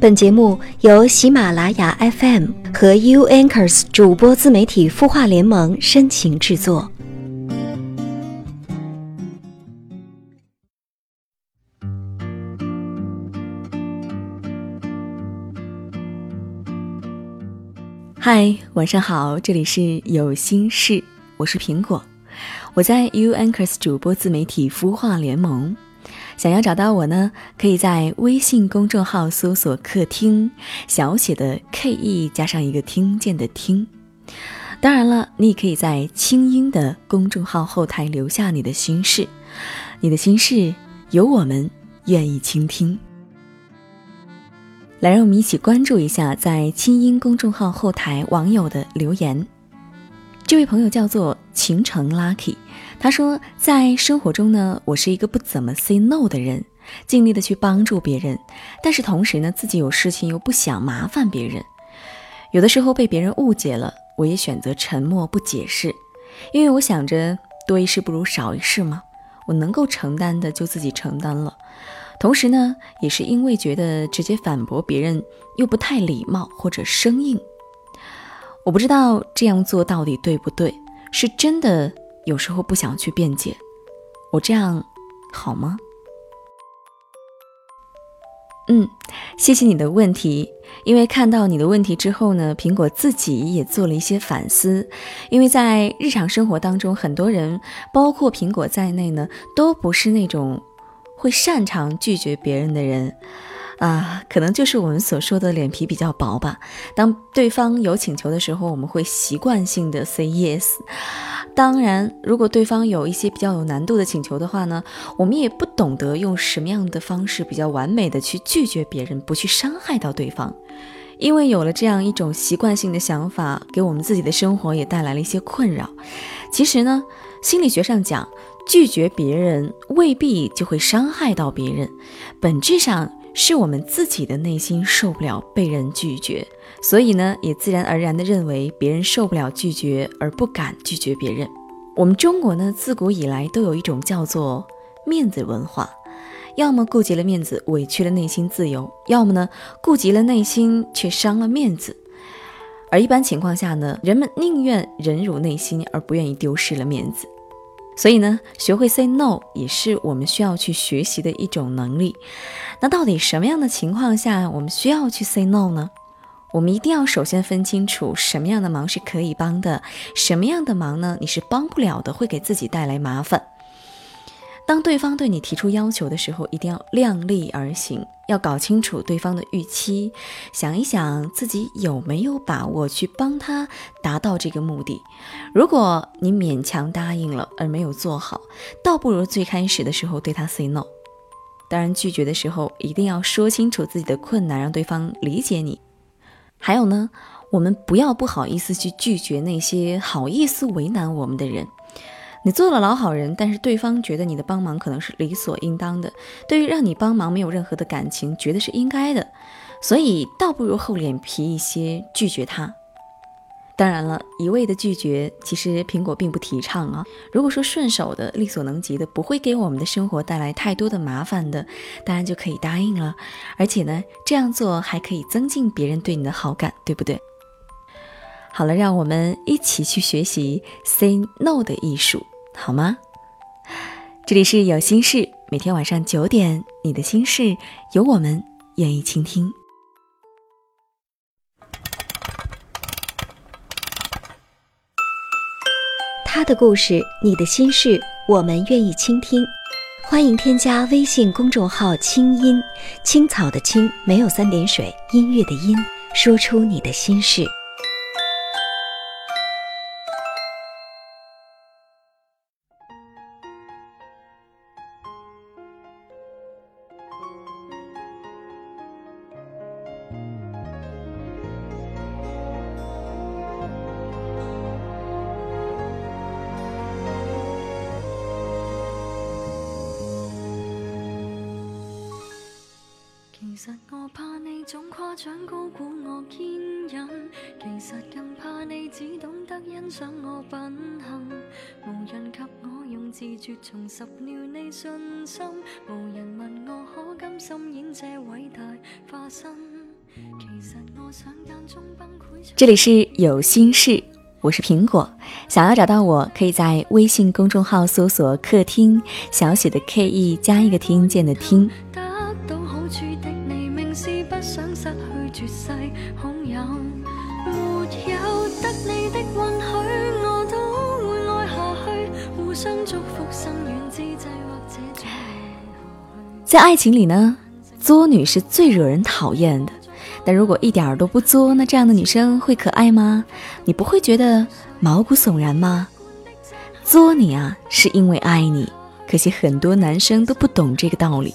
本节目由喜马拉雅 FM 和 U Anchors 主播自媒体孵化联盟深情制作。嗨，晚上好，这里是有心事，我是苹果，我在 U Anchors 主播自媒体孵化联盟。想要找到我呢，可以在微信公众号搜索“客厅”，小写的 K E 加上一个听见的听。当然了，你也可以在清音的公众号后台留下你的心事，你的心事有我们愿意倾听。来，让我们一起关注一下在清音公众号后台网友的留言。这位朋友叫做秦城 Lucky，他说，在生活中呢，我是一个不怎么 say no 的人，尽力的去帮助别人，但是同时呢，自己有事情又不想麻烦别人，有的时候被别人误解了，我也选择沉默不解释，因为我想着多一事不如少一事嘛，我能够承担的就自己承担了，同时呢，也是因为觉得直接反驳别人又不太礼貌或者生硬。我不知道这样做到底对不对，是真的有时候不想去辩解，我这样好吗？嗯，谢谢你的问题。因为看到你的问题之后呢，苹果自己也做了一些反思。因为在日常生活当中，很多人，包括苹果在内呢，都不是那种会擅长拒绝别人的人。啊，可能就是我们所说的脸皮比较薄吧。当对方有请求的时候，我们会习惯性的 say yes。当然，如果对方有一些比较有难度的请求的话呢，我们也不懂得用什么样的方式比较完美的去拒绝别人，不去伤害到对方。因为有了这样一种习惯性的想法，给我们自己的生活也带来了一些困扰。其实呢，心理学上讲，拒绝别人未必就会伤害到别人，本质上。是我们自己的内心受不了被人拒绝，所以呢，也自然而然的认为别人受不了拒绝而不敢拒绝别人。我们中国呢，自古以来都有一种叫做面子文化，要么顾及了面子，委屈了内心自由；要么呢，顾及了内心却伤了面子。而一般情况下呢，人们宁愿忍辱内心，而不愿意丢失了面子。所以呢，学会 say no 也是我们需要去学习的一种能力。那到底什么样的情况下我们需要去 say no 呢？我们一定要首先分清楚什么样的忙是可以帮的，什么样的忙呢你是帮不了的，会给自己带来麻烦。当对方对你提出要求的时候，一定要量力而行，要搞清楚对方的预期，想一想自己有没有把握去帮他达到这个目的。如果你勉强答应了而没有做好，倒不如最开始的时候对他 say no。当然，拒绝的时候一定要说清楚自己的困难，让对方理解你。还有呢，我们不要不好意思去拒绝那些好意思为难我们的人。你做了老好人，但是对方觉得你的帮忙可能是理所应当的，对于让你帮忙没有任何的感情，觉得是应该的，所以倒不如厚脸皮一些拒绝他。当然了，一味的拒绝，其实苹果并不提倡啊。如果说顺手的、力所能及的，不会给我们的生活带来太多的麻烦的，当然就可以答应了。而且呢，这样做还可以增进别人对你的好感，对不对？好了，让我们一起去学习 say no 的艺术。好吗？这里是有心事，每天晚上九点，你的心事有我们愿意倾听。他的故事，你的心事，我们愿意倾听。欢迎添加微信公众号“清音青草”的青，没有三点水，音乐的音，说出你的心事。其实我怕你总夸奖高估我坚忍，其实更怕你只懂得欣赏我品行。无人及我用自绝重拾了你信心，无人问我可甘心演这伟大化身。其实我想眼中崩溃这里是有心事，我是苹果。想要找到我，可以在微信公众号搜索“客厅小写的 K E 加一个听见的想失去绝世好友。没有得你的允许，我都会爱下去。互相祝福，心软之际，或者”。在爱情里呢，作女是最惹人讨厌的。但如果一点儿都不作，那这样的女生会可爱吗？你不会觉得毛骨悚然吗？作你啊，是因为爱你。可惜很多男生都不懂这个道理。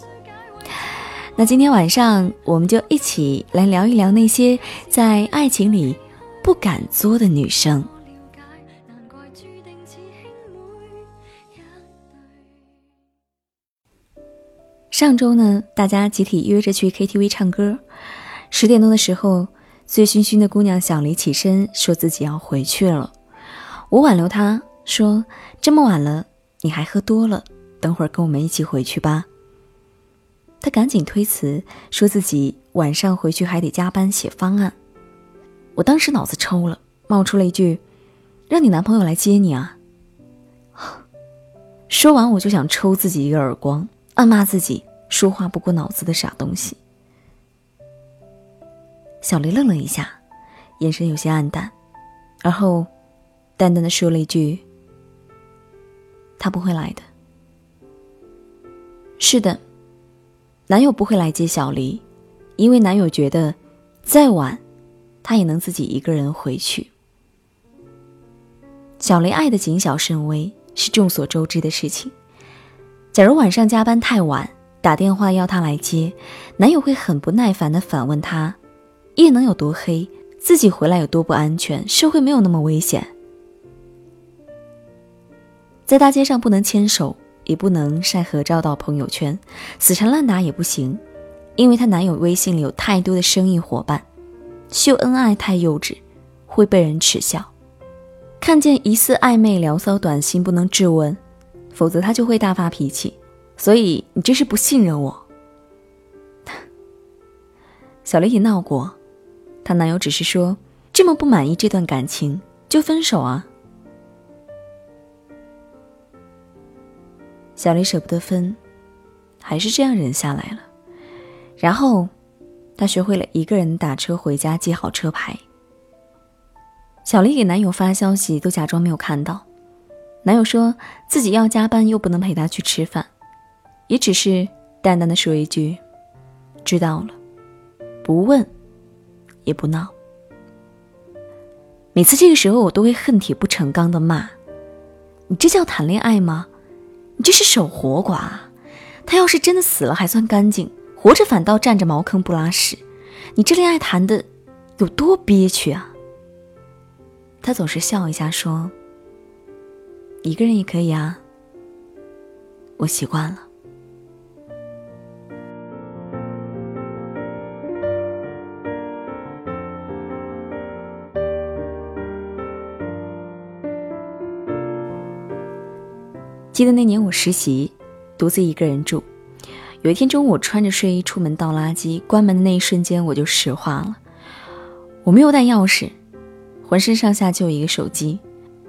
那今天晚上，我们就一起来聊一聊那些在爱情里不敢作的女生。上周呢，大家集体约着去 KTV 唱歌。十点多的时候，醉醺醺的姑娘小黎起身说自己要回去了。我挽留她说：“这么晚了，你还喝多了，等会儿跟我们一起回去吧。”他赶紧推辞，说自己晚上回去还得加班写方案。我当时脑子抽了，冒出了一句：“让你男朋友来接你啊！”说完我就想抽自己一个耳光，暗骂自己说话不过脑子的傻东西。小黎愣了一下，眼神有些暗淡，而后淡淡的说了一句：“他不会来的。”是的，男友不会来接小黎，因为男友觉得再晚，他也能自己一个人回去。小黎爱的谨小慎微是众所周知的事情。假如晚上加班太晚，打电话要他来接，男友会很不耐烦的反问他。夜能有多黑？自己回来有多不安全？社会没有那么危险。在大街上不能牵手，也不能晒合照到朋友圈，死缠烂打也不行，因为她男友微信里有太多的生意伙伴，秀恩爱太幼稚，会被人耻笑。看见疑似暧昧聊骚短信不能质问，否则他就会大发脾气。所以你这是不信任我。小雷也闹过。她男友只是说这么不满意这段感情就分手啊。小丽舍不得分，还是这样忍下来了。然后，她学会了一个人打车回家，记好车牌。小丽给男友发消息都假装没有看到，男友说自己要加班又不能陪她去吃饭，也只是淡淡的说一句：“知道了。”不问。也不闹。每次这个时候，我都会恨铁不成钢的骂：“你这叫谈恋爱吗？你这是守活寡。他要是真的死了还算干净，活着反倒占着茅坑不拉屎。你这恋爱谈的有多憋屈啊？”他总是笑一下说：“一个人也可以啊，我习惯了。”记得那年我实习，独自一个人住。有一天中午，穿着睡衣出门倒垃圾，关门的那一瞬间，我就石化了。我没有带钥匙，浑身上下就一个手机。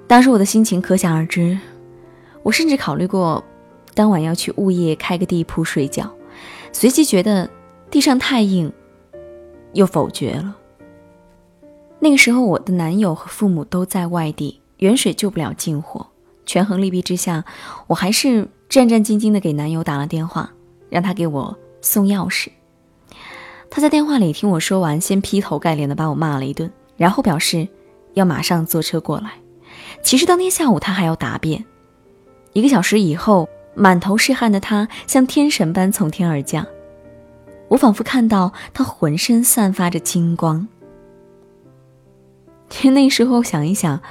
当时我的心情可想而知。我甚至考虑过，当晚要去物业开个地铺睡觉，随即觉得地上太硬，又否决了。那个时候，我的男友和父母都在外地，远水救不了近火。权衡利弊之下，我还是战战兢兢地给男友打了电话，让他给我送钥匙。他在电话里听我说完，先劈头盖脸地把我骂了一顿，然后表示要马上坐车过来。其实当天下午他还要答辩。一个小时以后，满头是汗的他像天神般从天而降，我仿佛看到他浑身散发着金光。其 实那时候想一想，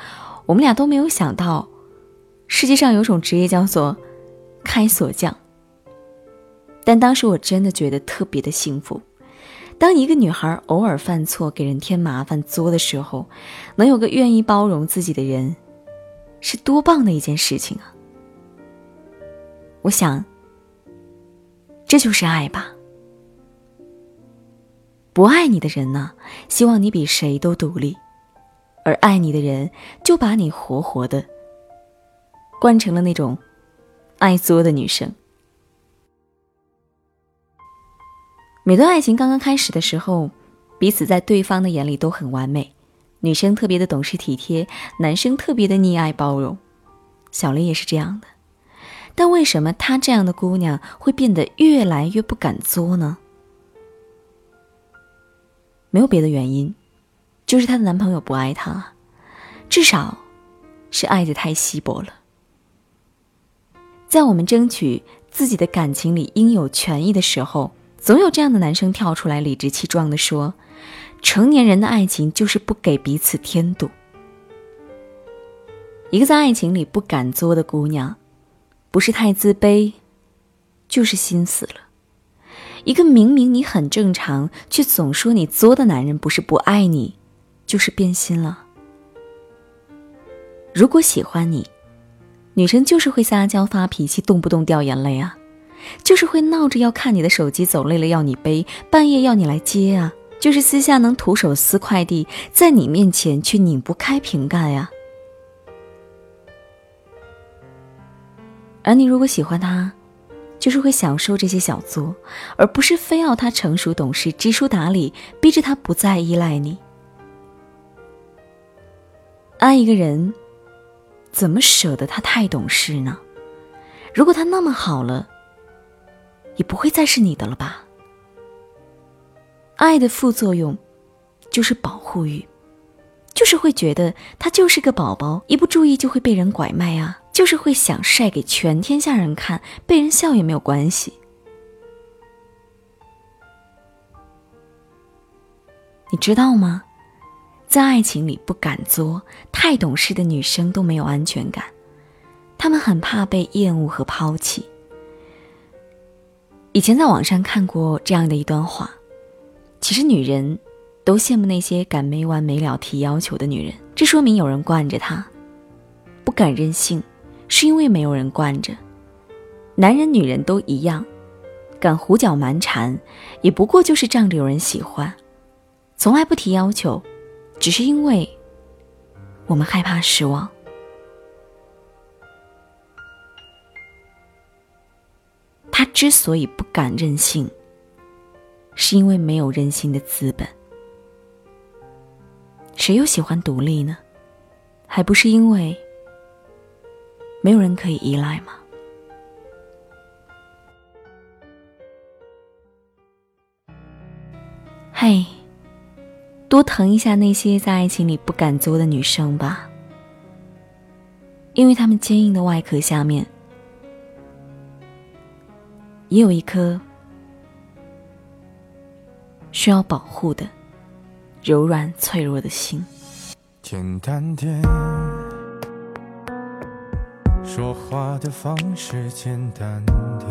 我们俩都没有想到。世界上有种职业叫做开锁匠，但当时我真的觉得特别的幸福。当一个女孩偶尔犯错，给人添麻烦作的时候，能有个愿意包容自己的人，是多棒的一件事情啊！我想，这就是爱吧。不爱你的人呢，希望你比谁都独立；而爱你的人，就把你活活的惯成了那种爱作的女生。每段爱情刚刚开始的时候，彼此在对方的眼里都很完美，女生特别的懂事体贴，男生特别的溺爱包容。小丽也是这样的，但为什么她这样的姑娘会变得越来越不敢作呢？没有别的原因，就是她的男朋友不爱她，至少是爱的太稀薄了。在我们争取自己的感情里应有权益的时候。总有这样的男生跳出来，理直气壮地说：“成年人的爱情就是不给彼此添堵。”一个在爱情里不敢作的姑娘，不是太自卑，就是心死了。一个明明你很正常，却总说你作的男人，不是不爱你，就是变心了。如果喜欢你，女生就是会撒娇发脾气，动不动掉眼泪啊。就是会闹着要看你的手机，走累了要你背，半夜要你来接啊！就是私下能徒手撕快递，在你面前却拧不开瓶盖呀。而你如果喜欢他，就是会享受这些小作，而不是非要他成熟懂事、知书达理，逼着他不再依赖你。爱一个人，怎么舍得他太懂事呢？如果他那么好了。也不会再是你的了吧？爱的副作用就是保护欲，就是会觉得他就是个宝宝，一不注意就会被人拐卖啊！就是会想晒给全天下人看，被人笑也没有关系。你知道吗？在爱情里不敢作、太懂事的女生都没有安全感，她们很怕被厌恶和抛弃。以前在网上看过这样的一段话，其实女人都羡慕那些敢没完没了提要求的女人，这说明有人惯着她。不敢任性，是因为没有人惯着。男人女人都一样，敢胡搅蛮缠，也不过就是仗着有人喜欢。从来不提要求，只是因为我们害怕失望。他之所以不敢任性，是因为没有任性的资本。谁又喜欢独立呢？还不是因为没有人可以依赖吗？嘿，多疼一下那些在爱情里不敢作的女生吧，因为她们坚硬的外壳下面。也有一颗需要保护的柔软脆弱的心。简单点，说话的方式简单点，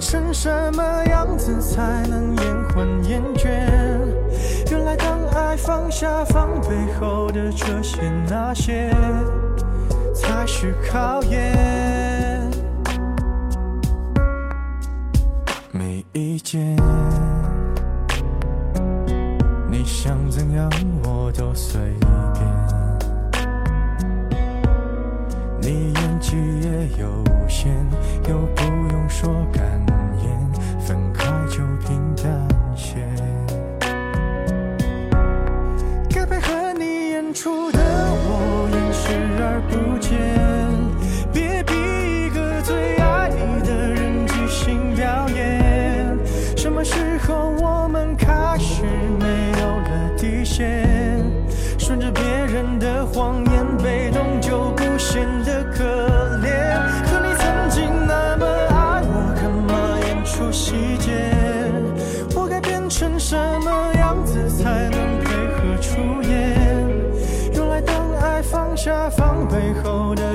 成什么样子才能延缓厌倦？原来当爱放下防备后的这些那些，才是考验。没意见，你想怎样我都随便。你演技也有限，又不用说感 control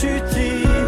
去体